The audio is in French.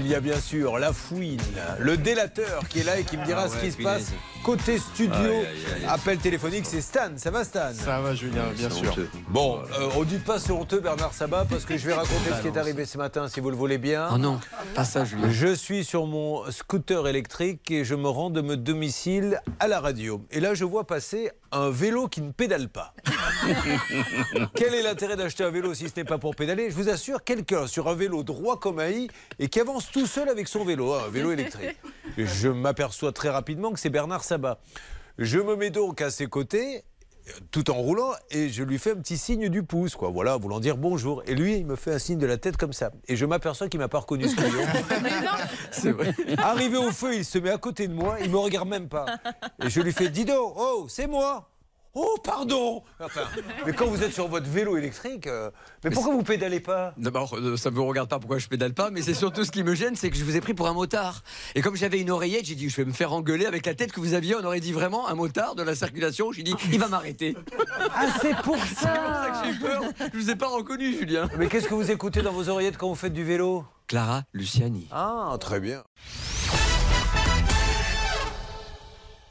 il y a bien sûr la fouine, le délateur qui est là et qui me dira Ah ce qui se passe côté studio. Appel téléphonique, c'est Stan. Ça va Stan? Ça va, Julien, bien sûr. honteux. Bon, euh, on dit pas c'est honteux Bernard Sabat parce que je vais raconter ce qui est arrivé ce matin si vous le voulez bien. Oh non, pas ça, Julien. Je suis sur mon scooter électrique et je me rends de mon domicile à la radio. Et là, je vois passer un vélo qui ne pédale pas. Quel est l'intérêt d'acheter un vélo si ce n'est pas pour pédaler Je vous assure, quelqu'un sur un vélo droit comme un i et qui avance tout seul avec son vélo, hein, un vélo électrique. Je m'aperçois très rapidement que c'est Bernard Sabat. Je me mets donc à ses côtés tout en roulant et je lui fais un petit signe du pouce, quoi. Voilà, voulant dire bonjour. Et lui, il me fait un signe de la tête comme ça. Et je m'aperçois qu'il m'a pas reconnu ce. C'est vrai. Arrivé au feu, il se met à côté de moi, il me regarde même pas. Et je lui fais Dido, oh, c'est moi. Oh, pardon Enfin, mais quand vous êtes sur votre vélo électrique, euh, mais pourquoi vous pédalez pas? D'abord, euh, ça ne me regarde pas pourquoi je pédale pas, mais c'est surtout ce qui me gêne, c'est que je vous ai pris pour un motard. Et comme j'avais une oreillette, j'ai dit je vais me faire engueuler avec la tête que vous aviez. On aurait dit vraiment un motard de la circulation. J'ai dit il va m'arrêter. Ah, c'est pour C'est pour ça que j'ai eu peur. Je vous ai pas reconnu, Julien. Mais qu'est-ce que vous écoutez dans vos oreillettes quand vous faites du vélo? Clara Luciani. Ah, très bien.